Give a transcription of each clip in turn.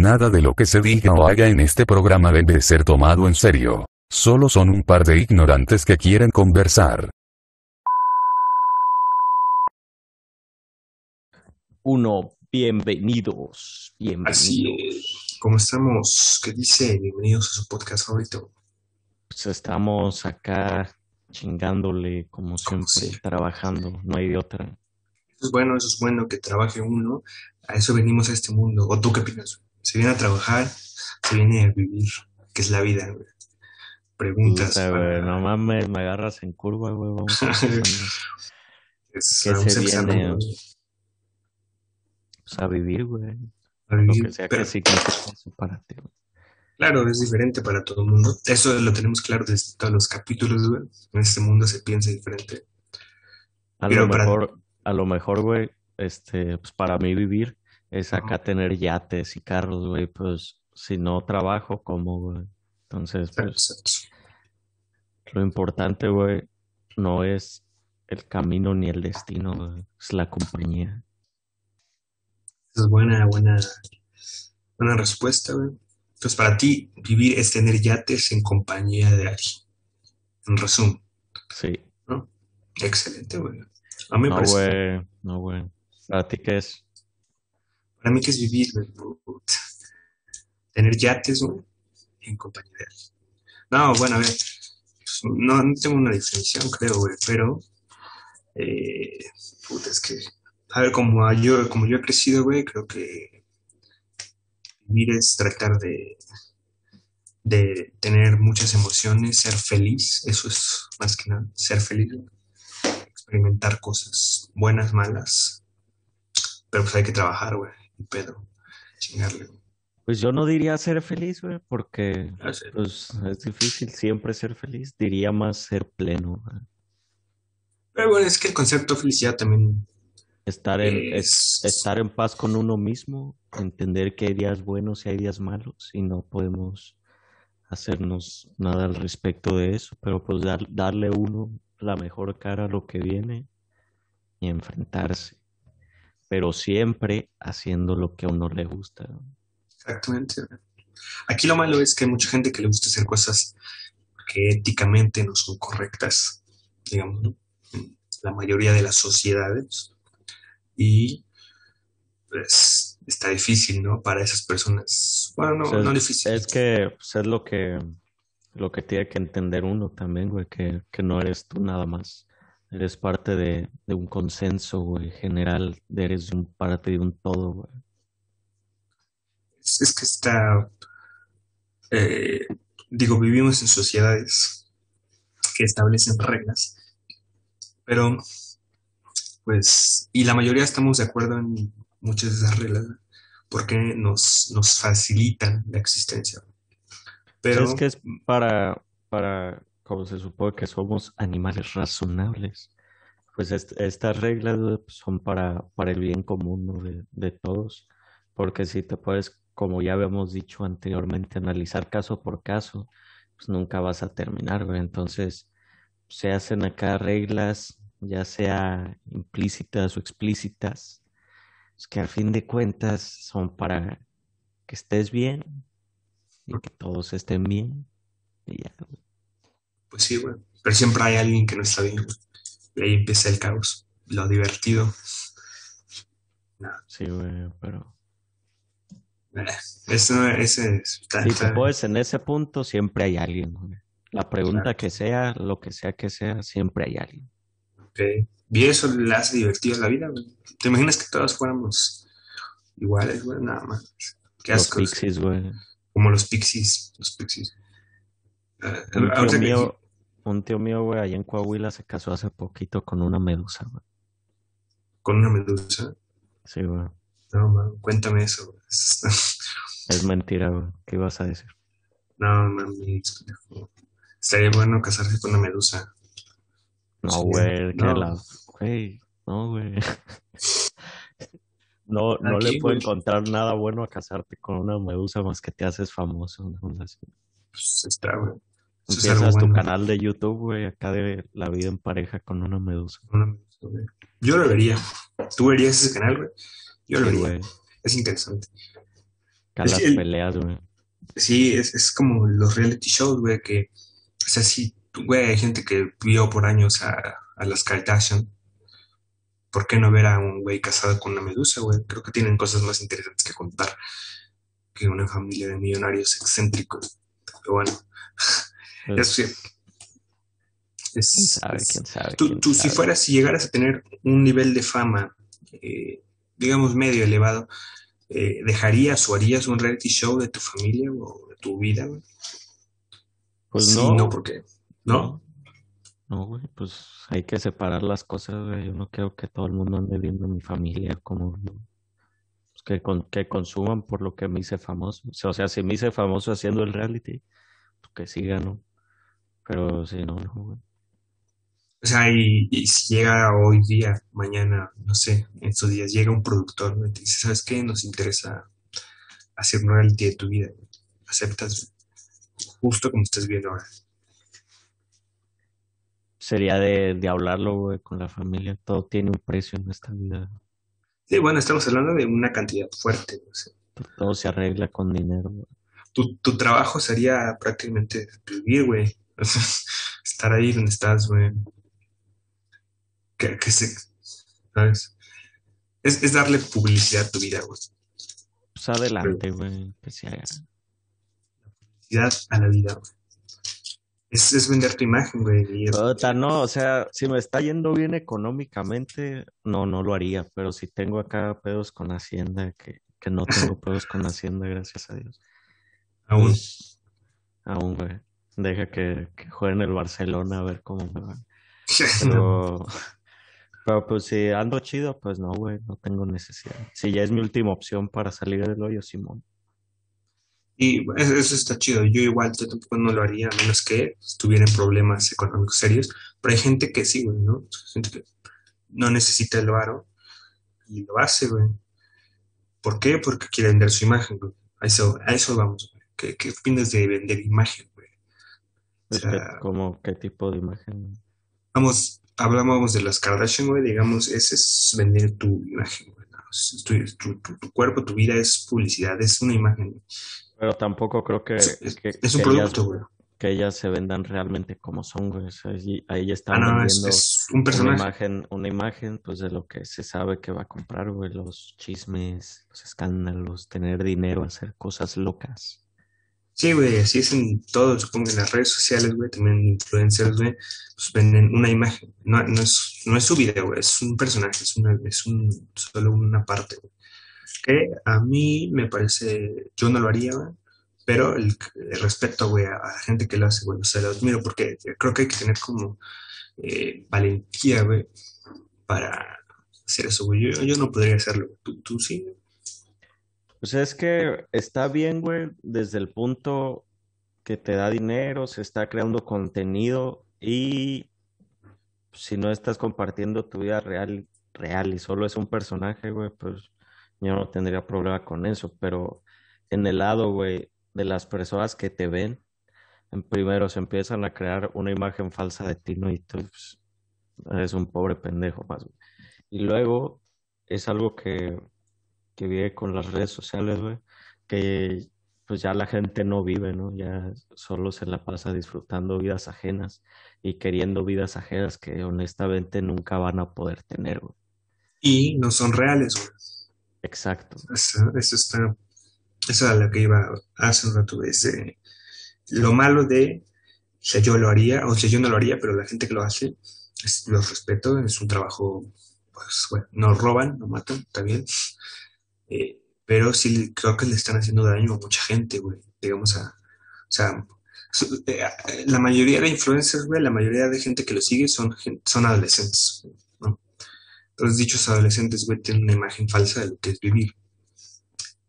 Nada de lo que se diga o haga en este programa debe ser tomado en serio. Solo son un par de ignorantes que quieren conversar. Uno, bienvenidos, bienvenidos. Así es. ¿Cómo estamos? ¿Qué dice? Bienvenidos a su podcast favorito. Pues estamos acá chingándole como siempre, siempre. trabajando, no hay de otra. Eso es bueno, eso es bueno que trabaje uno. A eso venimos a este mundo. ¿O tú qué opinas? Se viene a trabajar, se viene a vivir, que es la vida, güey. Preguntas. Puta, para- güey, no mames, me agarras en curva, güey, vamos empezando. es- ¿Qué vamos se viene? Pues a vivir, güey, a lo vivir. que sea Pero, que signifique eso para ti, güey. claro, es diferente para todo el mundo. Eso lo tenemos claro desde todos los capítulos, güey. En este mundo se piensa diferente. A Pero lo para- mejor, a lo mejor, güey, este, pues para mí vivir es acá Ajá. tener yates y carros, güey, pues si no trabajo, ¿cómo, güey? Entonces, pues Exacto. lo importante, güey, no es el camino ni el destino, güey, es la compañía. Es buena, buena, buena respuesta, güey. Entonces, para ti, vivir es tener yates en compañía de alguien. En resumen, Sí. ¿no? Excelente, güey. A mí me No, parece. güey, no, güey. ¿Para ti qué es? Para mí, que es vivir, güey? Tener yates, güey, en compañía de alguien. No, bueno, a ver. pues, No, no tengo una definición, creo, güey, pero. Eh, puta, es que. A ver, como yo, como yo he crecido, güey, creo que vivir es tratar de, de tener muchas emociones, ser feliz, eso es más que nada, ser feliz, experimentar cosas buenas, malas, pero pues hay que trabajar, güey, pedo, chingarle. Pues yo no diría ser feliz, güey, porque Ah, pues es difícil siempre ser feliz. Diría más ser pleno, güey. Pero bueno, es que el concepto de felicidad también Estar en, es- es, estar en paz con uno mismo, entender que hay días buenos y hay días malos y no podemos hacernos nada al respecto de eso, pero pues dar- darle uno la mejor cara a lo que viene y enfrentarse, pero siempre haciendo lo que a uno le gusta. exactamente. Aquí lo malo es que hay mucha gente que le gusta hacer cosas que éticamente no son correctas, digamos, ¿no? La mayoría de las sociedades. Y pues está difícil, ¿no? Para esas personas. Bueno, no, O sea, no difícil. Es que pues, es lo que lo que tiene que entender uno también, güey, que, que no eres tú nada más. Eres parte de, de un consenso, güey, general, eres un parte de un todo, güey. Es, es que está, eh, digo, vivimos en sociedades que establecen reglas, pero pues, y la mayoría estamos de acuerdo en muchas de esas reglas, porque nos, nos facilitan la existencia. Pero es que es para, para, como se supone que somos animales razonables, pues est- estas reglas pues, son para, para el bien común, de, de todos, porque si te puedes, como ya habíamos dicho anteriormente, analizar caso por caso, pues nunca vas a terminar. Entonces, se hacen acá reglas, ya sea implícitas o explícitas, pues, que al fin de cuentas son para que estés bien y que todos estén bien. Y ya. Pues sí, güey, pero siempre hay alguien que no está bien, güey. Y ahí empieza el caos, lo divertido. Sí, güey, pero Eh, Eso, ese está, si te pones en ese punto, siempre hay alguien, güey. La pregunta Claro. que sea, lo que sea que sea, siempre hay alguien. Ok. Y eso le hace divertida la vida, güey. ¿Te imaginas que todos fuéramos iguales, güey? Nada más. Qué Los asco. pixies, güey. Como los pixies. Los pixies. Ahorita que- mío, un tío mío, güey, allá en Coahuila se casó hace poquito con una medusa, güey. Con una medusa. Sí, güey. No, man, cuéntame eso. güey. Es mentira, güey. ¿Qué ibas a decir? No, mami. Estaría bueno casarse con una medusa. No, güey, que no. la... Güey, no, güey. No, no Aquí, le puedo encontrar nada bueno a casarte con una medusa más que te haces famoso. onda así. Pues está, güey. Eso es Empiezas tu bueno. canal de YouTube, güey, acá de la vida en pareja con una medusa. Una medusa, güey. Yo lo vería. ¿Tú verías ese canal, güey? Yo lo Sí, vería. güey. Es interesante. Acá Es las el- peleas, güey. Sí, es, es como los reality shows, güey, que, o sea, sí, güey, hay gente que vio por años a, a las Kardashian. ¿Por qué no ver a un güey casado con una medusa, güey? Creo que tienen cosas más interesantes que contar que una familia de millonarios excéntricos. Pero bueno, eso sí. quién Es, sabe, es- quién sabe, tú, quién tú si sabe. fueras, si llegaras a tener un nivel de fama, eh, digamos, medio elevado, eh, ¿dejarías o harías un reality show de tu familia o de tu vida, güey? Pues Sí, no. no, porque, ¿no? No, güey, pues hay que separar las cosas, güey. Yo no quiero que todo el mundo ande viendo a mi familia como pues, que, con- que consuman por lo que me hice famoso. O sea, o sea, si me hice famoso haciendo el reality, pues que sigan, ¿no? Pero si no, no, güey. O sea, y, y si llega hoy día, mañana, no sé, en estos días, llega un productor, y te dice, ¿sabes qué? Nos interesa hacer un reality de tu vida. ¿Aceptas? Justo como estás viendo ahora. Sería de, de hablarlo, güey, con la familia. Todo tiene un precio en esta vida. Sí, bueno, estamos hablando de una cantidad fuerte, güey. O sea, Todo se arregla con dinero, güey. tu, tu trabajo sería prácticamente vivir, güey. Estar ahí donde estás, güey. Que, que se, ¿sabes? Es, es darle publicidad a tu vida, güey. Pues adelante, güey, que se haga. Publicidad a la vida, güey. Es, es vender tu imagen, güey. no, o sea, si me está yendo bien económicamente, no, no lo haría, pero si tengo acá pedos con Hacienda, que, que no tengo pedos con Hacienda, gracias a Dios. aún. Aún, güey. Deja que, que juegue en el Barcelona a ver cómo me va. Pero, pero pues si ando chido, pues no, güey, no tengo necesidad. Si ya es mi última opción para salir del hoyo, Simón. Y eso, está chido. Yo igual yo tampoco no lo haría, a menos que estuviera en problemas económicos serios. Pero hay gente que sí, güey, ¿no? Gente que no necesita el varo y lo hace, güey. ¿Por qué? Porque quiere vender su imagen, güey. A eso, a eso vamos, güey. ¿Qué, qué opinas de vender imagen? O sea, como, ¿qué tipo de imagen? vamos, hablábamos de las Kardashian, güey, digamos, ese es vender tu imagen, Tu, tu- tu- tu cuerpo, tu vida es publicidad, es una imagen. Pero tampoco creo que, Es, es- que, es un que producto, güey. que ellas se vendan realmente como son, güey. Allí- ahí ya Ah, están no, es, vendiendo es un una personaje. imagen, una imagen, pues de lo que se sabe que va a comprar, güey. Los chismes, los escándalos, tener dinero, hacer cosas locas. Sí, güey, así es en todo, supongo que en las redes sociales, güey, también influencers, güey, pues venden una imagen. No, es, no es su video, güey, es un personaje, es una, es un, solo una parte, güey. Que a mí me parece, yo no lo haría, güey, pero el, el respeto, güey, a, la gente que lo hace, güey, o sea, lo admiro porque creo que hay que tener como eh, valentía, güey, para hacer eso, güey. Yo, yo no podría hacerlo. ¿Tú, tú sí? Pues es que está bien, güey, desde el punto que te da dinero, se está creando contenido y si no estás compartiendo tu vida real, real y solo es un personaje, güey, pues yo no tendría problema con eso, pero en el lado, güey, de las personas que te ven, en primero se empiezan a crear una imagen falsa de ti, ¿no? Y tú pues, eres un pobre pendejo más. Y luego es algo que, que vive con las redes sociales, güey, que pues ya la gente no vive, ¿no? Ya solo se la pasa disfrutando vidas ajenas y queriendo vidas ajenas que honestamente nunca van a poder tener, güey. Y no son reales, güey. Exacto. Eso, eso está, eso es a lo que iba hace un rato, es eh, lo malo de, o sea, yo lo haría, o sea, yo no lo haría, pero la gente que lo hace, es, los respeto, es un trabajo, pues, bueno, no roban, no matan, bien, eh, pero sí creo que le están haciendo daño a mucha gente, güey, digamos a, o sea, eh, la mayoría de influencers, güey, la mayoría de gente que lo sigue son, son adolescentes, ¿no? Entonces, dichos adolescentes, güey, tienen una imagen falsa de lo que es vivir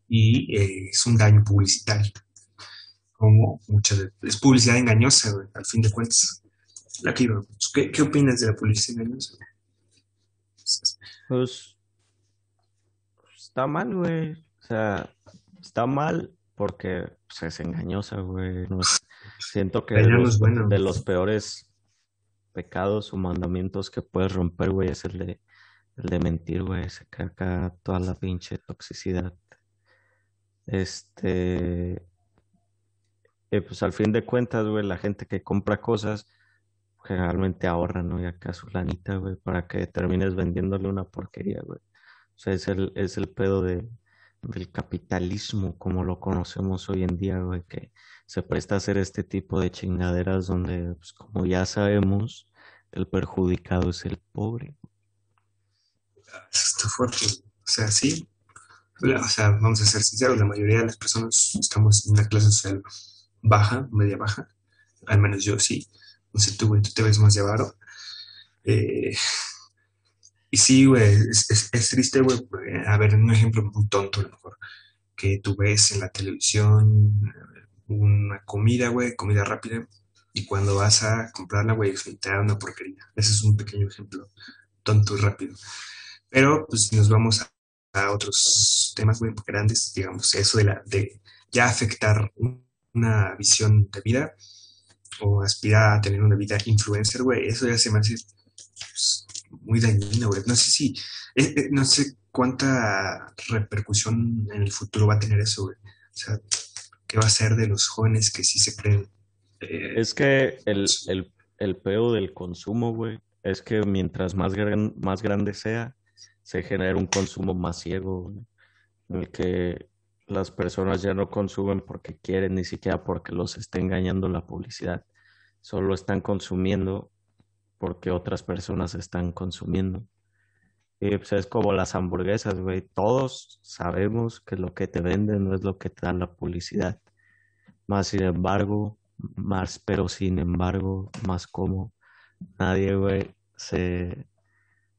y eh, es un daño publicitario. Como muchas de- es publicidad engañosa, güey, al fin de cuentas. La que íbamos. ¿Qué, qué opinas de la publicidad engañosa? Pues está mal, güey. O sea, está mal porque pues, es engañosa, güey. No es- siento que de los, bueno. de los peores pecados o mandamientos que puedes romper, güey, es el de, el de mentir, güey. Se acá toda la pinche toxicidad este, eh, pues al fin de cuentas, güey, la gente que compra cosas generalmente ahorra, ¿no? Y acá su lanita, güey, para que termines vendiéndole una porquería, güey. Sea, es el, es el pedo de, del capitalismo como lo conocemos hoy en día, güey, que se presta a hacer este tipo de chingaderas donde, pues, como ya sabemos, el perjudicado es el pobre. Eso está fuerte. O sea, sí. O sea, vamos a ser sinceros, la mayoría de las personas estamos en una clase social baja, media baja. Al menos yo sí. No sé tú, tú te ves más llevado. Eh, y sí, güey, es, triste, güey. A ver, un ejemplo muy tonto, a lo mejor, que tú ves en la televisión una comida, güey, comida rápida, y cuando vas a comprarla, güey, te da una porquería. Ese es un pequeño ejemplo tonto y rápido. Pero, pues, si nos vamos a, a otros temas, güey, grandes, digamos, eso de, la, de ya afectar una visión de vida o aspirar a tener una vida influencer, güey, eso ya se me hace pues, muy dañino, güey. No sé si, eh, eh, no sé cuánta repercusión en el futuro va a tener eso, güey. O sea, ¿qué va a ser de los jóvenes que sí se creen? Eh, es que el, el, el peo del consumo, güey, es que mientras más, gran, más grande sea, se genera un consumo más ciego, en el que las personas ya no consumen porque quieren, ni siquiera porque los está engañando la publicidad. Solo están consumiendo porque otras personas están consumiendo. Y pues es como las hamburguesas, güey. Todos sabemos que lo que te venden no es lo que te da la publicidad. Más sin embargo, más, pero sin embargo, más como nadie, güey, se,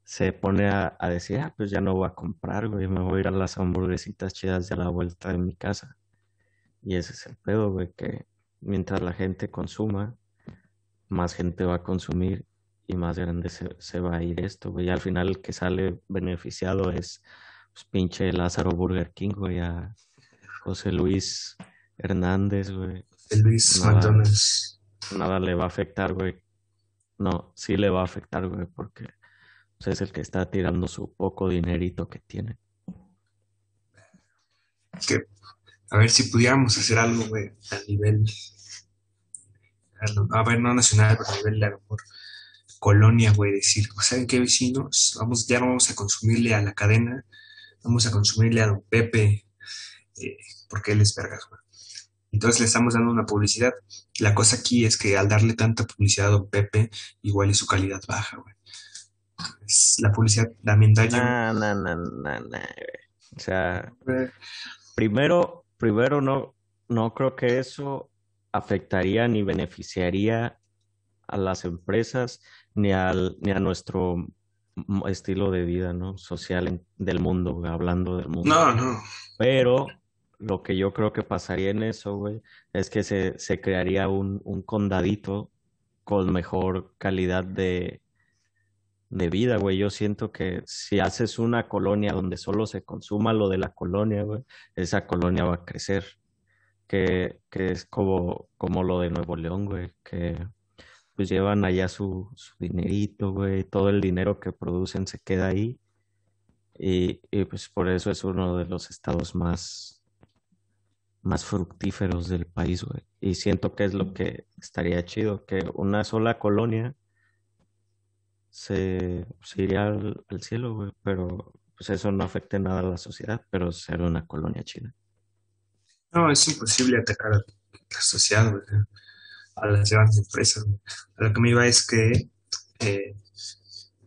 se pone a, decir, ah, pues ya no voy a comprar, güey, me voy a ir a las hamburguesitas chidas de la vuelta de mi casa. Y ese es el pedo, güey, que mientras la gente consuma, más gente va a consumir y más grande se, va a ir esto, güey. Y al final el que sale beneficiado es pues, pinche Lázaro Burger King, güey, a José Luis Hernández, güey. Luis nada, Nada le va a afectar, güey. No, sí le va a afectar, güey, porque pues, es el que está tirando su poco dinerito que tiene. Que, a ver si pudiéramos hacer algo, güey, a nivel, a ver, no nacional, pero a nivel, de mejor, colonia, güey, decir, ¿saben qué vecinos? Vamos, ya vamos a consumirle a la cadena, vamos a consumirle a don Pepe, eh, porque él es vergas, güey. Entonces le estamos dando una publicidad. La cosa aquí es que al darle tanta publicidad a don Pepe, igual y su calidad baja, güey. la publicidad también daña. No, no, no, no, no. O sea, primero, primero no, no creo que eso afectaría ni beneficiaría a las empresas ni, al, ni a nuestro estilo de vida, ¿no? Social del mundo, hablando del mundo. No, no. Pero lo que yo creo que pasaría en eso, güey, es que se, se crearía un, un condadito con mejor calidad de, de vida, güey. Yo siento que si haces una colonia donde solo se consuma lo de la colonia, güey, esa colonia va a crecer. Que, que es como, como lo de Nuevo León, güey, que pues llevan allá su, su dinerito, güey, todo el dinero que producen se queda ahí. Y, pues por eso es uno de los estados más, más fructíferos del país, güey. Y siento que es lo que estaría chido, que una sola colonia se, se iría al, cielo, güey, pero pues eso no afecte nada a la sociedad, pero ser una colonia china. No, es imposible atacar a la sociedad, güey a las grandes empresas. A lo que me iba es que, eh,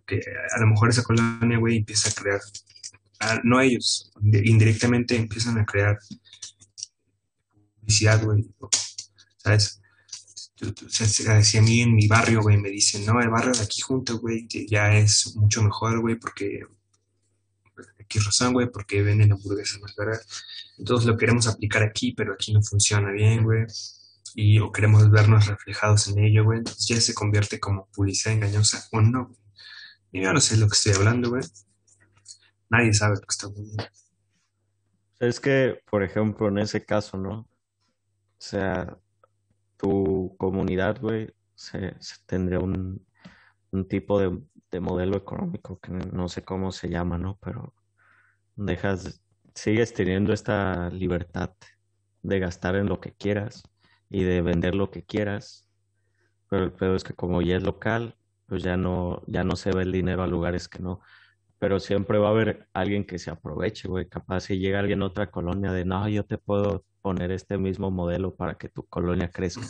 que a lo mejor esa colonia, güey, empieza a crear, no ellos, indirectamente empiezan a crear publicidad, güey, ¿sabes? Si a mí en mi barrio, güey, me dicen, no, el barrio de aquí junto, güey, ya es mucho mejor, güey, porque aquí razón, güey, porque venden hamburguesas más baratas. Entonces lo queremos aplicar aquí, pero aquí no funciona bien, güey y o queremos vernos reflejados en ello, güey, entonces ya se convierte como publicidad engañosa o no. Y yo no sé lo que estoy hablando, güey. Nadie sabe lo que está hablando. Es que, por ejemplo, en ese caso, ¿no? O sea, tu comunidad, güey, se, tendría un, un tipo de, de, modelo económico que no sé cómo se llama, ¿no? Pero dejas sigues teniendo esta libertad de gastar en lo que quieras y de vender lo que quieras, pero el peor es que como ya es local, pues ya no, ya no se ve el dinero a lugares que no. Pero siempre va a haber alguien que se aproveche, güey. Capaz si llega alguien a otra colonia de, no, yo te puedo poner este mismo modelo para que tu colonia crezca.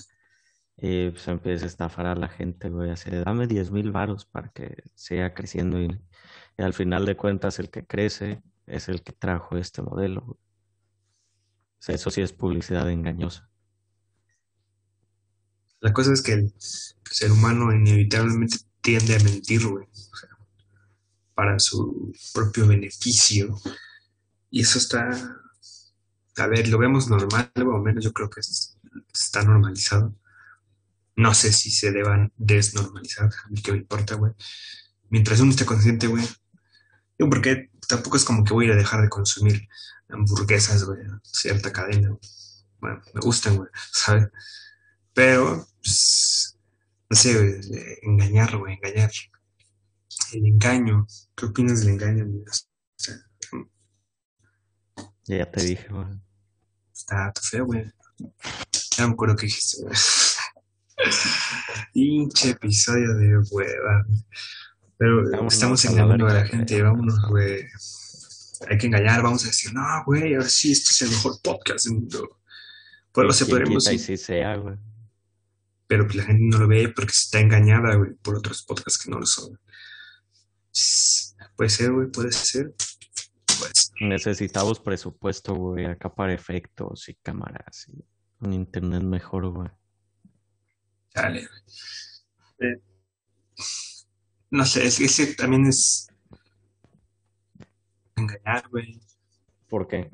Y pues empieza a estafar a la gente, güey. Así dame 10 mil varos para que siga creciendo. Y, al final de cuentas, el que crece es el que trajo este modelo. Eso sí es publicidad engañosa. La cosa es que el ser humano inevitablemente tiende a mentir, güey. O sea, para su propio beneficio. Y eso está, a ver, lo vemos normal, o menos yo creo que es- está normalizado. No sé si se deban desnormalizar, a mí que me importa, güey. Mientras uno esté consciente, güey. Digo, porque tampoco es como que voy a dejar de consumir hamburguesas, güey, cierta cadena, güey. Bueno, me gustan, güey, ¿sabes? Pero, pues, no sé, güey, eh, engañar, güey, engañar. El engaño. ¿Qué opinas del engaño, güey? O sea, Ya te dije, güey. está feo, güey. Ya me acuerdo qué dijiste, güey. Pinche episodio de hueva. Pero Vámonos estamos engañando a la gente, güey. vámonos, güey. Hay que engañar, vamos a decir, no, güey, ahora sí, este es el mejor podcast del mundo. Pues lo sé, ¿Quién podremos, quita y sí, sí sea, güey? Pero pues la gente no lo ve porque está engañada, güey, por otros podcasts que no lo son. Puede ser, güey, puede ser. Pues, Necesitamos presupuesto, güey, acá para efectos y cámaras y un internet mejor, güey. Dale, güey. Eh, no sé, es que también es engañar, güey. ¿Por qué?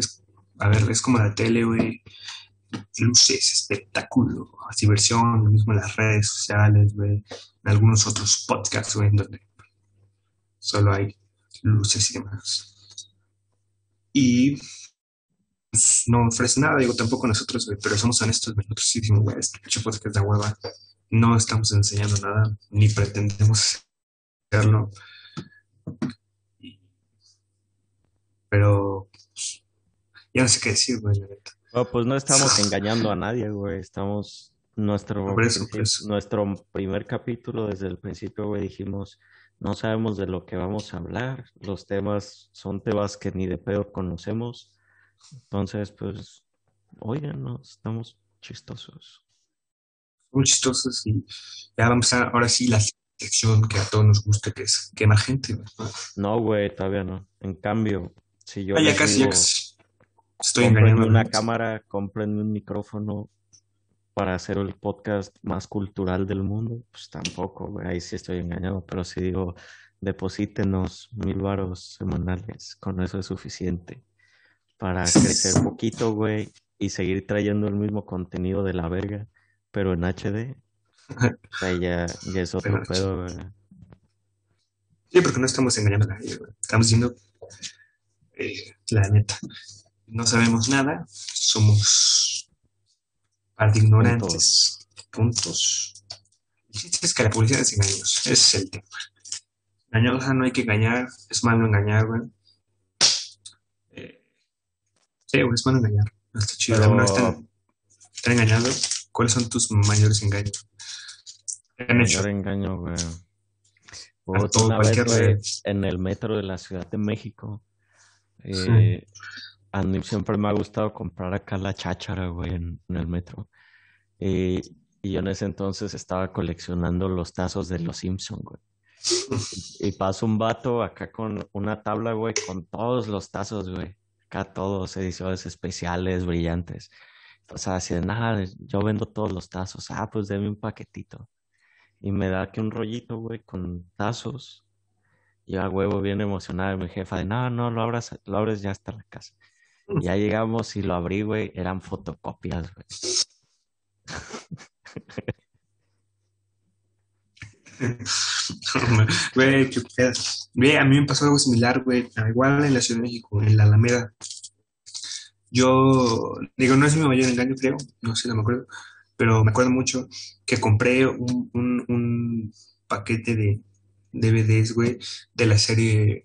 A ver, es como la tele, güey. Luces, espectáculo, diversión, lo mismo en las redes sociales. En algunos otros podcasts, donde solo hay luces y demás. Y pues, no ofrece nada, digo, tampoco nosotros, pero somos honestos. Nosotros sí decimos, este podcast da hueva. No estamos enseñando nada, ni pretendemos hacerlo. Pero pues, ya no sé qué decir, güey, la neta. No, pues no estamos engañando a nadie, güey. Estamos nuestro eso, nuestro primer capítulo desde el principio, güey, dijimos, no sabemos de lo que vamos a hablar. Los temas son temas que ni de pedo conocemos. Entonces, pues, óiganos, estamos chistosos. muy chistosos y ya vamos a ahora sí la sección que a todos nos gusta, que es quema gente. No, güey, todavía no. En cambio, si yo Ah, ya casi, ya digo, casi. Estoy engañando. una cámara, cómprenme un micrófono para hacer el podcast más cultural del mundo, pues tampoco, güey, ahí sí estoy engañado, pero si digo, deposítenos mil varos semanales, con eso es suficiente para crecer poquito, güey, y seguir trayendo el mismo contenido de la verga, pero en HD. O sea, ya, ya es otro pedo, güey. Sí, porque no estamos engañando a nadie, güey. Estamos diciendo eh, la neta. No sabemos nada, somos par de ignorantes. Puntos. El chiste es que la publicidad es engañosa. Ese es el tema. Engañosa no hay que engañar, es malo engañar, güey. Eh, sí, güey, es malo engañar. No está chido. Pero- ¿Alguna vez te han, te han engañado? ¿Cuáles son tus mayores engaños? ¿Qué han hecho? Mayor engaño, güey. Todo, vez, güey, en el metro de la Ciudad de México, eh, a mí siempre me ha gustado comprar acá la cháchara, güey, en, el metro. Y, y yo en ese entonces estaba coleccionando los tazos de los Simpson, güey. Y pasa un vato acá con una tabla, güey, con todos los tazos, güey. Acá todos, ediciones especiales, brillantes. O sea, así de nada, yo vendo todos los tazos. Ah, pues deme un paquetito. Y me da que un rollito, güey, con tazos. Y a huevo bien emocionada mi jefa de, no, no, lo abras, lo abres ya hasta la casa. Ya llegamos y lo abrí, güey, eran fotocopias, güey. Güey, qué pedo. Güey, a mí me pasó algo similar, güey. Ah, Igual en la Ciudad de México, en la Alameda. Yo, digo, no es mi mayor engaño, creo. No sé, no me acuerdo. Pero me acuerdo mucho que compré un, un, un paquete de DVDs, güey, de la serie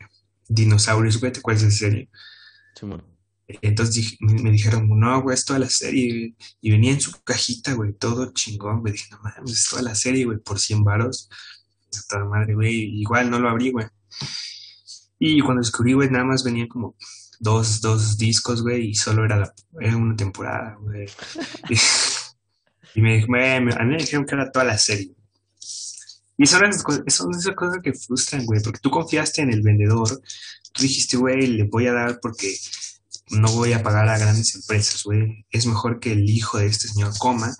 Dinosaurios, güey. ¿Te acuerdas de esa serie? Simón. Entonces me dijeron, no, güey, es toda la serie, Y venía en su cajita, güey, todo chingón, güey. Dije, no mames, es toda la serie, güey, por 100 varos. Toda madre, güey. Igual no lo abrí, güey. Y cuando descubrí, güey, nada más venía como dos, dos discos, güey, y solo era, la, una temporada, güey. y, me, me, a mí me dijeron que era toda la serie. Y son son esas cosas que frustran, güey, porque tú confiaste en el vendedor, tú dijiste, güey, le voy a dar porque no voy a pagar a grandes empresas, güey. Es mejor que el hijo de este señor coma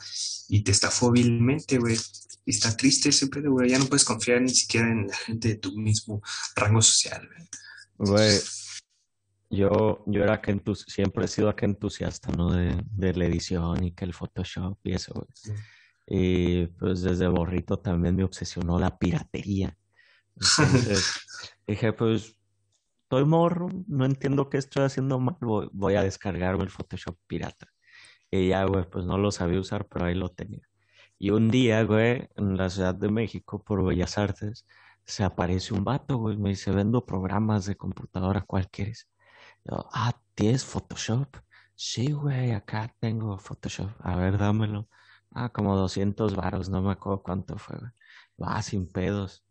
y te estafó vilmente, güey. Y está triste ese pedo, güey. Ya no puedes confiar ni siquiera en la gente de tu mismo rango social, güey. Güey, yo, yo era que siempre he sido que entusiasta, ¿no? De, de, la edición y que el Photoshop y eso, güey. Y pues desde borrito también me obsesionó la piratería. Entonces dije, pues, estoy morro, no entiendo qué estoy haciendo mal, voy, a descargarme el Photoshop pirata. Y ya, güey, pues no lo sabía usar, pero ahí lo tenía. Y un día, güey, en la Ciudad de México, por Bellas Artes, se aparece un vato, güey, me dice, vendo programas de computadora, ¿cuál quieres? ah, ¿tienes Photoshop? Sí, güey, acá tengo Photoshop. A ver, dámelo. Ah, como 200 varos, no me acuerdo cuánto fue, güey. Va, sin pedos.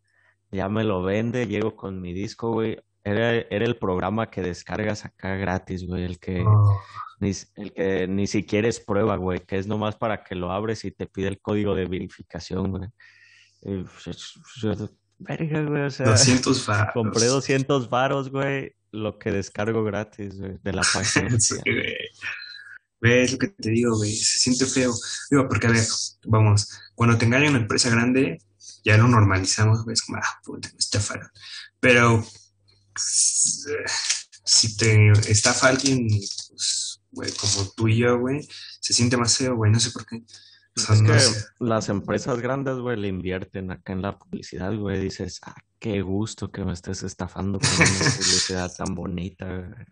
Ya me lo vende, llego con mi disco, güey. Era, era el programa que descargas acá gratis, güey. El que, oh. ni, el que ni siquiera es prueba, güey. Que es nomás para que lo abres y te pide el código de verificación, güey. verga, güey. O sea, 200 varos. Compré 200 varos, güey lo que descargo gratis de la página. sí, güey. es lo que te digo, güey. Se siente feo. Digo, porque a ver, vamos, cuando te engaña una empresa grande, ya lo normalizamos, güey. Es como, ah, puta, me estafaron. Pero si te estafa alguien, pues, güey, como tú y yo, güey, se siente más feo, güey. No sé por qué. es que las empresas grandes, güey, le invierten acá en la publicidad, güey. Dices, ah, Qué gusto que me estés estafando con una publicidad tan bonita.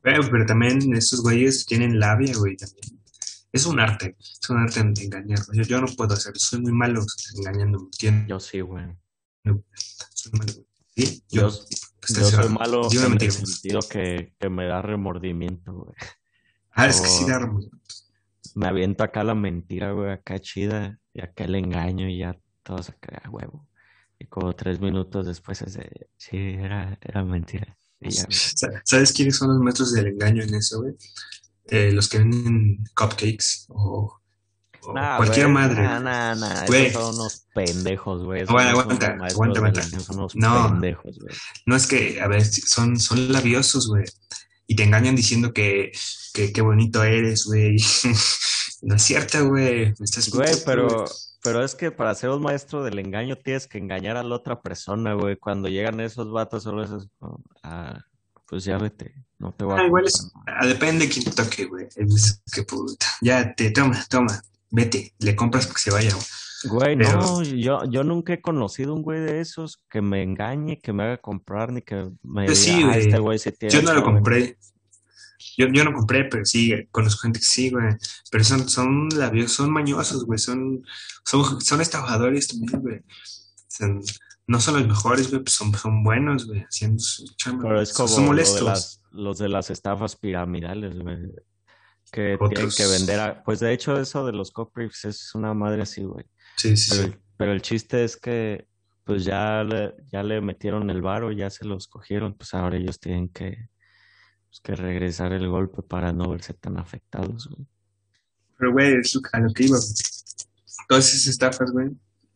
Pero, pero también estos güeyes tienen labia, güey, también. Es un arte, es un arte de engañar. Yo, yo no puedo hacer, soy muy malo engañando. Yo sí, güey. soy malo. ¿Sí? Yo, yo, soy malo en el sentido que, que, me da remordimiento, güey. Ah, es que sí da remordimiento. Me aviento acá la mentira, güey, acá chida, y acá el engaño y ya todos a crear huevo. Y como tres minutos después es de, sí, era, era mentira. ¿Sabes quiénes son los maestros del engaño en eso, güey? Eh, los que venden cupcakes o, cualquier madre. No, no, no, son unos pendejos, güey. Bueno, aguanta, aguanta, aguanta. Son unos no, pendejos. No es que, a ver, son, son labiosos, güey. Y te engañan diciendo que, que bonito eres, güey. no es cierto, güey. Güey, pero... Pero es que para ser un maestro del engaño tienes que engañar a la otra persona, güey. Cuando llegan esos vatos, solo es ah, pues ya vete, no te voy a... Ah, igual es, ah, depende de quién te toque, güey. Es que puta. Ya, te toma, toma, vete, le compras que se vaya, güey. no, yo, yo nunca he conocido un güey de esos que me engañe, que me haga comprar, ni que me pues diga, sí, este güey se tiene. Yo no lo compré. Yo, yo no compré, pero sí, conozco gente que sí, güey. Pero son, son labios, son mañosos, güey. Son, son, son estafadores también, güey. no son los mejores, güey, pues son, son buenos, güey, haciendo su chamba. Pero es como son molestos. los de las estafas piramidales, güey. Que tienen que vender a... Pues de hecho eso de los coprix es una madre así, güey. Sí, sí, pero, pero, el chiste es que pues ya le, ya le metieron el varo, ya se los cogieron, pues ahora ellos tienen que pues, que regresar el golpe para no verse tan afectados, güey. Pero, güey, es a lo que iba. Todas esas estafas, güey,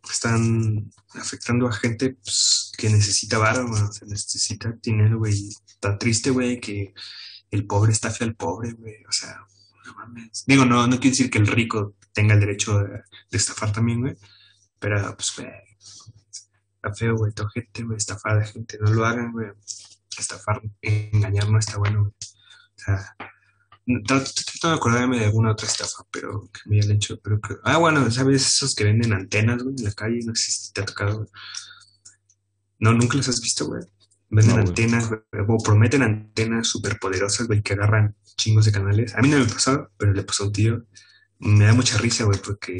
están afectando a gente pues, que necesita varo, güey. O sea, necesita dinero, güey. Está triste, güey, que el pobre estafe al pobre, güey. O sea, no mames. Digo, no, no quiere decir que el rico tenga el derecho de, de estafar también, güey. Pero, pues, güey, está feo, güey. Toda gente, güey, estafar a gente. No lo hagan, güey estafar, engañar no está bueno. O sea, trato de acordarme de alguna otra estafa, pero que me hayan hecho, pero que... Ah, bueno, ¿sabes? Esos que venden antenas, güey, en la calle, no sé si te ha tocado, No, nunca los has visto, güey. Venden antenas, güey, o prometen antenas súper poderosas, güey, que agarran chingos de canales. A mí no me pasó, pero le pasó a un tío. Me da mucha risa, güey, porque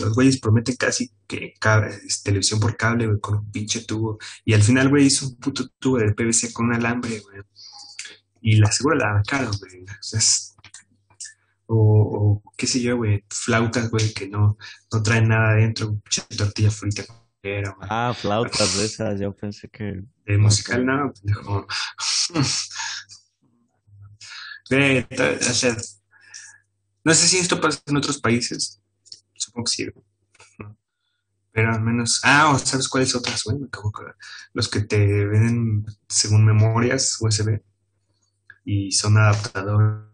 los güeyes prometen casi que televisión por cable, güey, con un pinche tubo. Y al final, güey, hizo un puto tubo de PVC con un alambre, güey. Y la seguro la dan caro, güey. O, sea, es- o, o qué sé yo, güey, flautas, güey, que no, no traen nada adentro, pinche tortilla frita güey. Ah, flautas de esas, yo pensé que... De musical, no, pendejo. No sé si esto pasa en otros países. Supongo que sí. Pero al menos. Ah, o ¿sabes cuáles otras, güey? Me acabo de. Los que te venden según memorias USB y son adaptadores,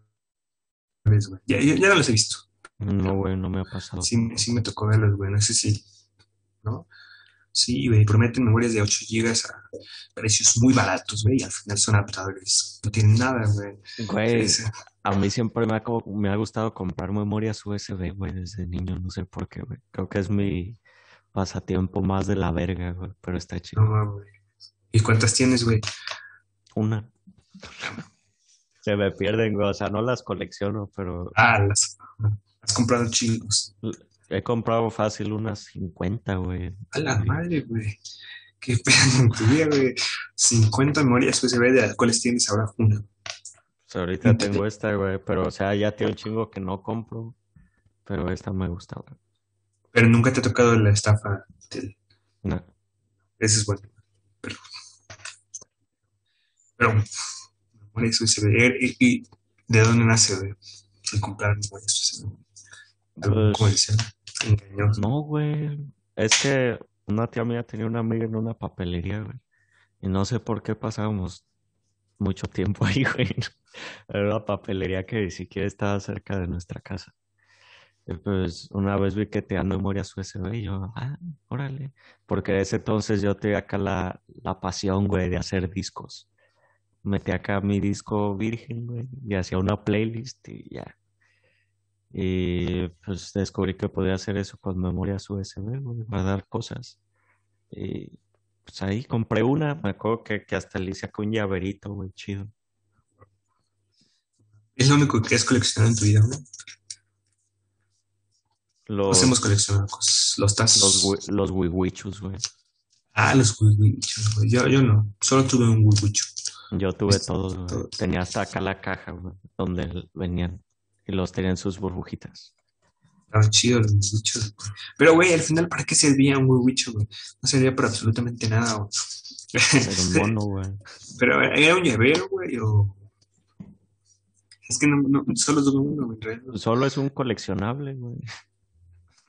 güey. Ya, ya, ya no los he visto. No, güey, no me ha pasado. Sí, sí me tocó verlos, güey. No sé si. ¿No? Sí, güey, prometen memorias de 8 gigas a precios muy baratos, güey, y al final son adaptadores. No tienen nada, güey. A mí siempre me ha, me ha gustado comprar memorias USB, güey, desde niño, no sé por qué, güey. Creo que es mi pasatiempo más de la verga, güey, pero está chido. No, güey. ¿Y cuántas tienes, güey? Una. Se me pierden, güey, o sea, no las colecciono, pero Ah, las has comprado chingos. He comprado fácil unas 50, güey. A la madre, güey. Qué pedo en tu vida, güey. 50 memorias USB de las cuales tienes ahora una. Pues ahorita tengo esta, güey, pero o sea, ya tiene un chingo que no compro, pero esta me gusta, güey. Pero nunca te ha tocado la estafa del... No. Ese es bueno. Pero... Pero... Memorias USB. ¿Y, y de dónde nace, güey? El comprar memorias USB. ¿Algún Pues, comercial? No, güey. Es que una tía mía tenía una amiga en una papelería, güey. Y no sé por qué pasábamos mucho tiempo ahí, güey. Era una papelería que ni siquiera estaba cerca de nuestra casa. Y pues una vez vi que te dan memorias USB y yo, ah, órale. Porque en ese entonces yo tenía acá la, la pasión, güey, de hacer discos. Metí acá mi disco virgen, güey, y hacía una playlist y ya. Y pues descubrí que podía hacer eso con memorias USB, guardar cosas. Y pues ahí compré una, me acuerdo que, que hasta le hice acá un llaverito, güey, chido. Es lo único que has coleccionado en tu vida, güey. Los, Nos hemos coleccionado cosas. Los tazos. los, los wiwichus, güey. Ah, los wiwichos, güey. Yo, yo no. Solo tuve un wiwicho. Yo tuve Este, todos, todos. Tenía hasta acá la caja, güey, donde venían. Y los tenían sus burbujitas. Estaban chidos los güey. Pero, güey, al final, ¿para qué servía un wiwicho, güey? No servía para absolutamente nada, güey. Era un mono, güey. Pero era un llavero, güey, o... Es que no, no, solo tuve uno, güey. Solo es un coleccionable, güey.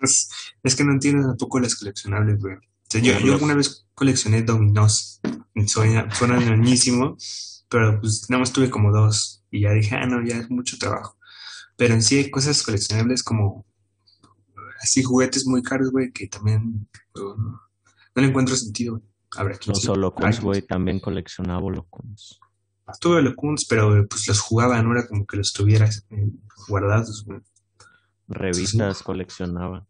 Es, es que no entiendo tampoco las coleccionables, güey. O sea, yo, alguna vez coleccioné dominós. Suena, suena pero pues nada más tuve como dos. Y ya dije, ah, no, ya es mucho trabajo. Pero en sí hay cosas coleccionables como así juguetes muy caros, güey, que también uh, no, no le encuentro sentido. Habrá quien Los sí. holocuns, Ay, güey, también coleccionaba holocuns. Tuve Locuns, pero pues los jugaba, no era como que los tuviera eh, guardados, güey. Revistas coleccionaba.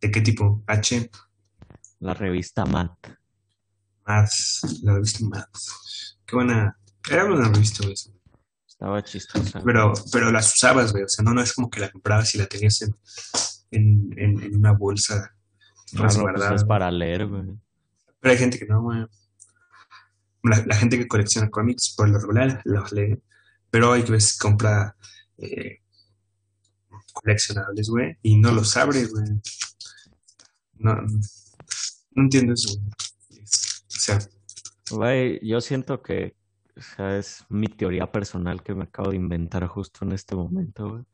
¿De qué tipo? H, La revista Mat. Mads, la revista Mads. Qué buena. Era una revista, güey. Estaba chistosa. Pero, pero las usabas, güey. O sea, no, no es como que la comprabas y la tenías en, en, en, en una bolsa Claro, pues resguardada. es para leer, güey. Pero hay gente que no, güey. La, la gente que colecciona cómics, por lo regular, los lee. Pero hay que veces que compra eh, coleccionables, güey, y no los abre, güey. No, no entiendo eso, güey. O sea, Güey, yo siento que, o sea, es mi teoría personal que me acabo de inventar justo en este momento, güey.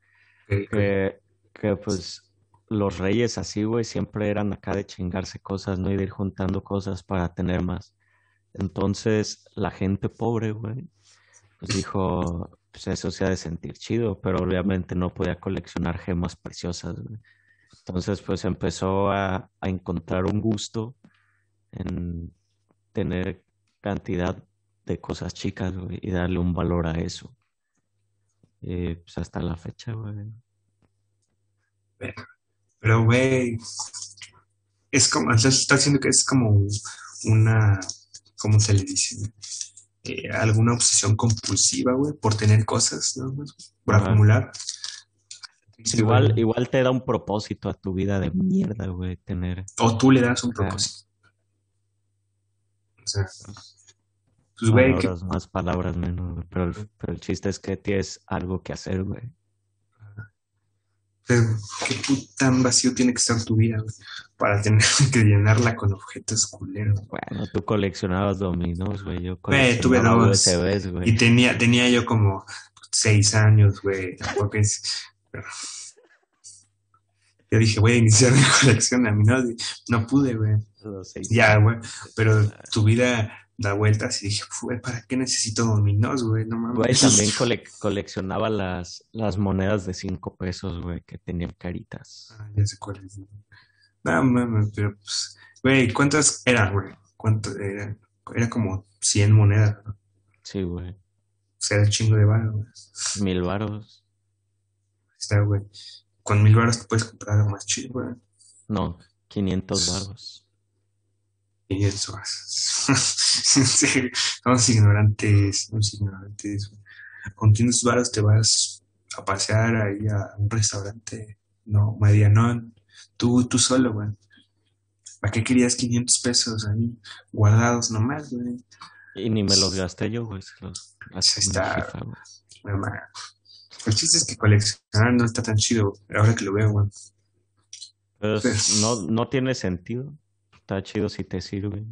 que- Que, que pues los reyes así, güey, siempre eran acá de chingarse cosas, ¿no? Y de ir juntando cosas para tener más. Entonces, la gente pobre, güey, pues dijo, pues eso se ha de sentir chido, pero obviamente no podía coleccionar gemas preciosas, güey. Entonces, pues empezó a, a encontrar un gusto en tener cantidad de cosas chicas, y darle un valor a eso. Y pues hasta la fecha, güey. Pero, güey, es como, o sea, está diciendo que es como una, ¿cómo se le dice? Eh, alguna obsesión compulsiva, güey, por tener cosas, ¿no? Por Ajá. acumular. Igual, igual te da un propósito a tu vida de mierda, güey, tener. O tú le das un propósito. O sea, Pues, güey, que- más, palabras menos, güey. Pero, el- pero el chiste es que tienes algo que hacer, güey. pero qué puta vacío tiene que estar tu vida, güey, para tener que llenarla con objetos culeros. Bueno, tú coleccionabas dominos, güey. Yo Güey, tuve coleccionaba dos. USBs, Y güey. tenía, tenía yo como seis años, güey. Tampoco es. pero- Yo dije, voy a iniciar mi colección a mí, no, no pude, güey. Ya, güey. Pero tu vida da vueltas y dije, güey, ¿para qué necesito dominos, güey? No mames. Güey, también cole- coleccionaba las, las monedas de cinco pesos, güey, que tenían caritas. Ah, ya sé cuál es. No mames, pero pues, güey, ¿cuántas eran, güey? ¿Cuánto era? Era como 100 monedas, ¿no? O Sí, güey. sea, era chingo de baros, güey. Mil varos. Está, güey. Con mil baros te puedes comprar algo más chido, güey. No, 500 varos. Y eso, somos ignorantes, somos ignorantes. Con 500 baros te vas a pasear ahí a un restaurante, no, medianón, tú, tú solo, güey. ¿Para qué querías 500 pesos ahí guardados nomás, güey? Y ni me los gasté yo, güey. Los en Está- el güey. Chiste es que coleccionar no está tan chido, ahora que lo veo, güey. Pero es- Pues- no, no tiene sentido. Está chido si te sirve.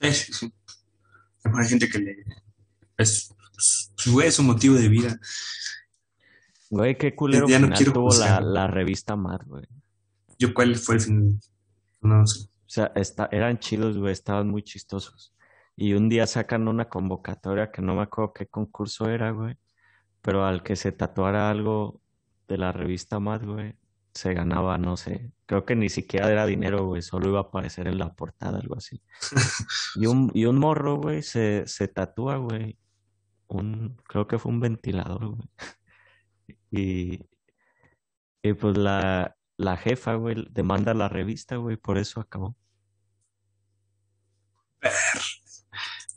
Eh, sí, hay gente que le... Es, pues, güey, es un motivo de vida. Güey, qué culero Ya no final quiero tuvo la, revista Mad, güey. Yo, ¿cuál fue el fin? No sé. O sea, está, eran chidos, güey, estaban muy chistosos. Y un día sacan una convocatoria que no me acuerdo qué concurso era, güey. Pero al que se tatuara algo de la revista Mad, güey, se ganaba, no sé. Creo que ni siquiera era dinero, güey, solo iba a aparecer en la portada, algo así. Y un, y un morro, güey, se, se tatúa, güey. Un, creo que fue un ventilador, güey. Y, y pues la, la jefa, güey, demanda la revista, güey, por eso acabó.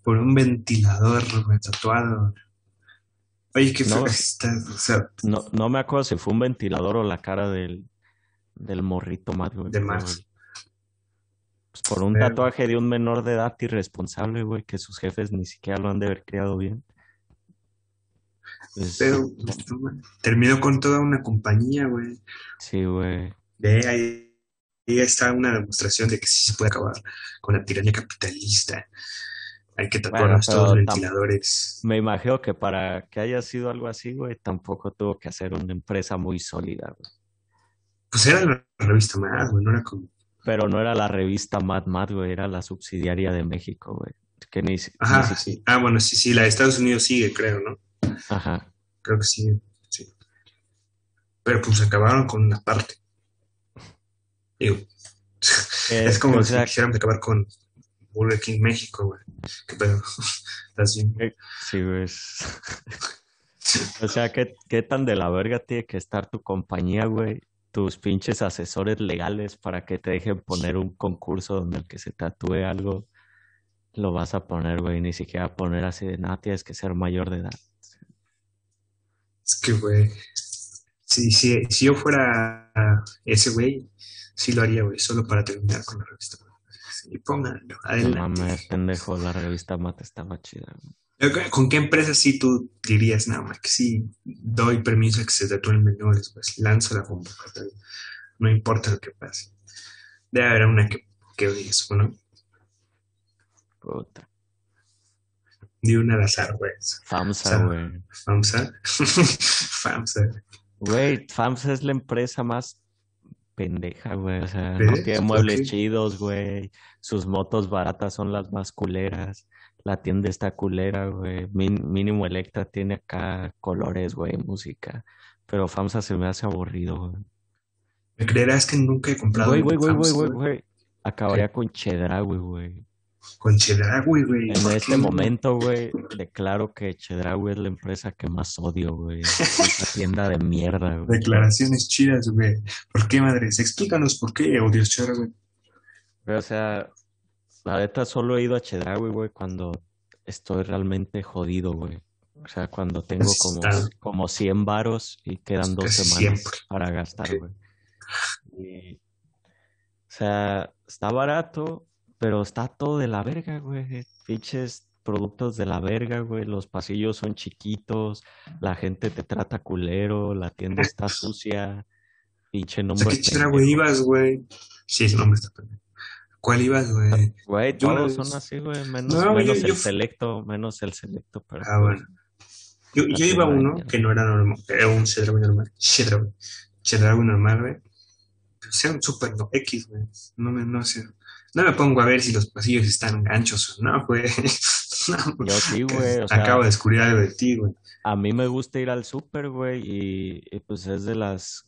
Por un ventilador güey, tatuado. Oye, qué No. está. O sea, No, no me acuerdo si fue un ventilador o la cara del, del morrito Matt, güey. De Matt. pues, por un Pero- tatuaje de un menor de edad irresponsable, güey, que sus jefes ni siquiera lo han de haber criado bien. Pues, pero terminó con toda una compañía, güey. sí, güey. Ve ahí, ahí está una demostración de que sí se puede acabar con la tiranía capitalista. Hay que pero todos tam- ventiladores. Me imagino que para que haya sido algo así, güey, tampoco tuvo que hacer una empresa muy sólida, güey. Pues era la revista más, güey, no era como. Pero no era la revista Mad Mad, güey, era la subsidiaria de México, güey. Que ni, ni Ajá, siquiera- sí. Ah, bueno, sí, sí, la de Estados Unidos sigue, creo, ¿no? Ajá. Creo que sí, sí. Pero pues acabaron con una parte. Digo, Eh, es como o si sea, quisiéramos acabar con Burger King México, güey. ¿Qué pedo? Eh, Sí, güey. O sea, ¿qué, qué tan de la verga tiene que estar tu compañía, güey? Tus pinches asesores legales para que te dejen poner un concurso donde el que se tatúe algo lo vas a poner, güey. Ni siquiera poner así de nada, tienes que ser mayor de edad. Es que, güey, si, si, si yo fuera ese güey, sí lo haría, güey, solo para terminar con la revista. Y pónganlo, No adelante. mames, pendejo, la revista Mate estaba chida. ¿Con qué empresa sí tú dirías, no, man, que sí doy permiso a que se tatúen menores, pues lanzo la convocatoria, no importa lo que pase? Debe haber una que, que digas, bueno, Puta. di una al azar, güey. FAMSA, güey. FAMSA. FAMSA. Güey, FAMSA es la empresa más pendeja, güey. O sea, no tiene ¿Por muebles qué? chidos, güey. Sus motos baratas son las más culeras. La tienda está culera, güey. Min- mínimo Electra tiene acá colores, güey, música. Pero FAMSA se me hace aburrido, güey. ¿Me creerás que nunca he comprado Güey, güey, güey, güey. Acabaría con Chedraui, güey. Con Chedraui, güey. En ¿por este qué? momento, güey, declaro que Chedraui es la empresa que más odio, güey. Esa tienda de mierda, güey. Declaraciones chidas, güey. ¿Por qué, madres? Explícanos por qué odias Chedraui. Pero, o sea, la neta solo he ido a Chedraui, güey, cuando estoy realmente jodido, güey. O sea, cuando tengo como, como 100 varos y quedan dos semanas siempre. para gastar, güey. Y, o sea, está barato, pero está todo de la verga, güey. Pinches productos de la verga, güey. Los pasillos son chiquitos, la gente te trata culero, la tienda está sucia. Pinche O nombre. sea, ¿qué chera, güey, ibas, güey? Sí, ese nombre está pendejo. ¿Cuál ibas, güey? Güey, todos vez- son así, güey. Menos, No, güey, menos yo- el yo- selecto, menos el selecto, pero. Ah, bueno. Yo, iba a uno que no era normal, era un Chedraui normal. Chedraui. Chedraui normal, güey. Pero sea un super no, X, güey. No me, no sé. No me pongo a ver si los pasillos están anchos o no, güey. No, Yo sí, que güey. O sea, Acabo de descubrir algo de ti, güey. a mí me gusta ir al súper, güey, y, y, pues es de las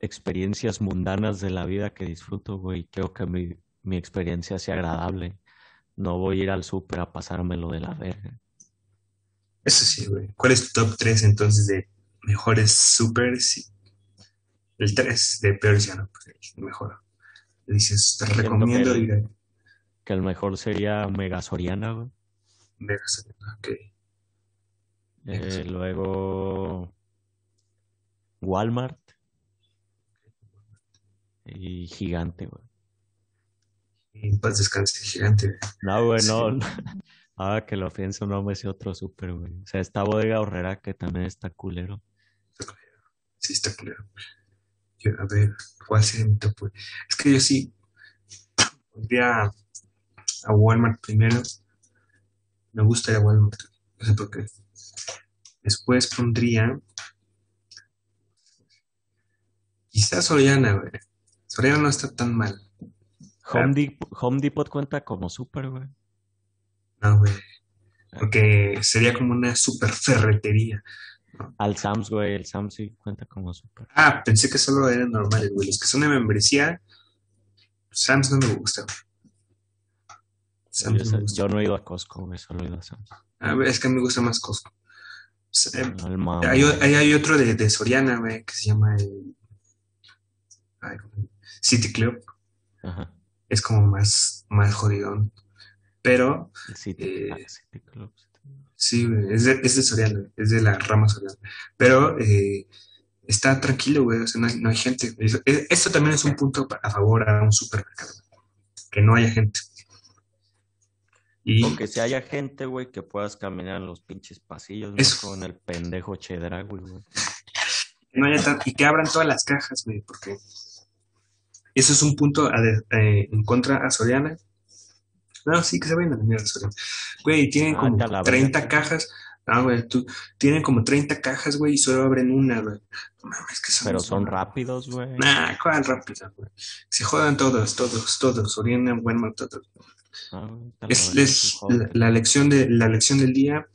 experiencias mundanas de la vida que disfruto, güey. Quiero que mi, mi experiencia sea agradable. No voy a ir al súper a pasármelo de la verga. Eso sí, güey. ¿Cuál es tu top 3 entonces de mejores supers? El 3 de peores ya no, pues el mejor. Dices, te Siento que recomiendo el- ir a Que el mejor sería Mega Soriana, güey. Vegas. Ok. Mega Eh, Soriana. luego Walmart y Gigante, güey. Y en paz descanse, gigante. No, güey, no. Sí. no. Ahora que lo pienso, no me sé otro súper, güey. O sea, esta bodega horrera que también está culero. Sí, está claro. Yo, a ver, ¿cuál sería mi top? güey? Es que yo sí pondría a Walmart primero. Me gusta ir a Walmart. No sé por qué. Después pondría. Quizás Soriana, güey. Soriana no está tan mal. Home Depot, Home Depot cuenta como súper, güey. No, güey. Porque sería como una super ferretería. Al Sam's, güey. El Sam's sí cuenta como súper. Ah, pensé que solo eran normales, güey. Los que son de membresía, Sam's no me gusta. Yo, no me gusta. yo no he ido a Costco, güey. Solo he ido a Sam's. A ver, es que me gusta más Costco. Sea, eh, hay, o- hay, hay otro de, de Soriana, güey, que se llama el City Club. Ajá. Es como más, más jodidón. Pero, El City, Eh, ah, City Club. Sí, güey, es de, es de Soriana, es de la rama Soriana. Pero eh, está tranquilo, güey, o sea, no hay, no hay gente. Eso- e- Esto también es un punto a favor a un supermercado, que no haya gente. Y Porque si haya gente, güey, que puedas caminar en los pinches pasillos, no Eso. con el pendejo Chedraui, güey. no haya tan- y que abran todas las cajas, güey, porque eso es un punto a de- eh, en contra a Soriana. No, sí, que se vayan a la mierda Soriana. Güey, tienen como ya la verga, 30 sí. cajas. Ah, güey, tú, tienen como 30 cajas, güey, y solo abren una, güey. No mames, que son Pero son rápidos, güey. Nah, ¿cuál rápida, güey? Se jodan todos, todos, todos. Soriana, Walmart, todos. Ah, Es, la, la lección de, la lección del día.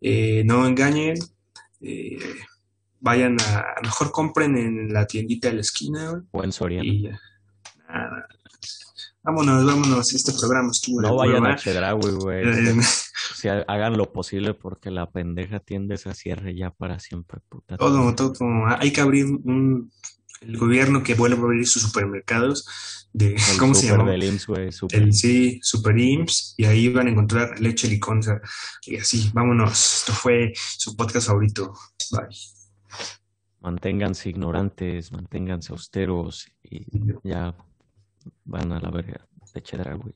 eh, no engañen. eh, vayan a, a lo mejor compren en la tiendita de la esquina, güey, Buen y ya. Nada. Vámonos, vámonos. Este programa estuvo No vayan hueva. a Chedraui, güey. Eh, Si ha- hagan lo posible porque la pendeja tiende a cierre ya para siempre, puta. todo, todo. Hay que abrir un. El gobierno que vuelva a abrir sus supermercados. De, El ¿Cómo se llama? del IMSS, güey. El sí, Super IMSS, y ahí van a encontrar leche liconza. Y así, vámonos. Esto fue su podcast favorito. Bye. Manténganse ignorantes, manténganse austeros y ya van a la verga de Chedraui.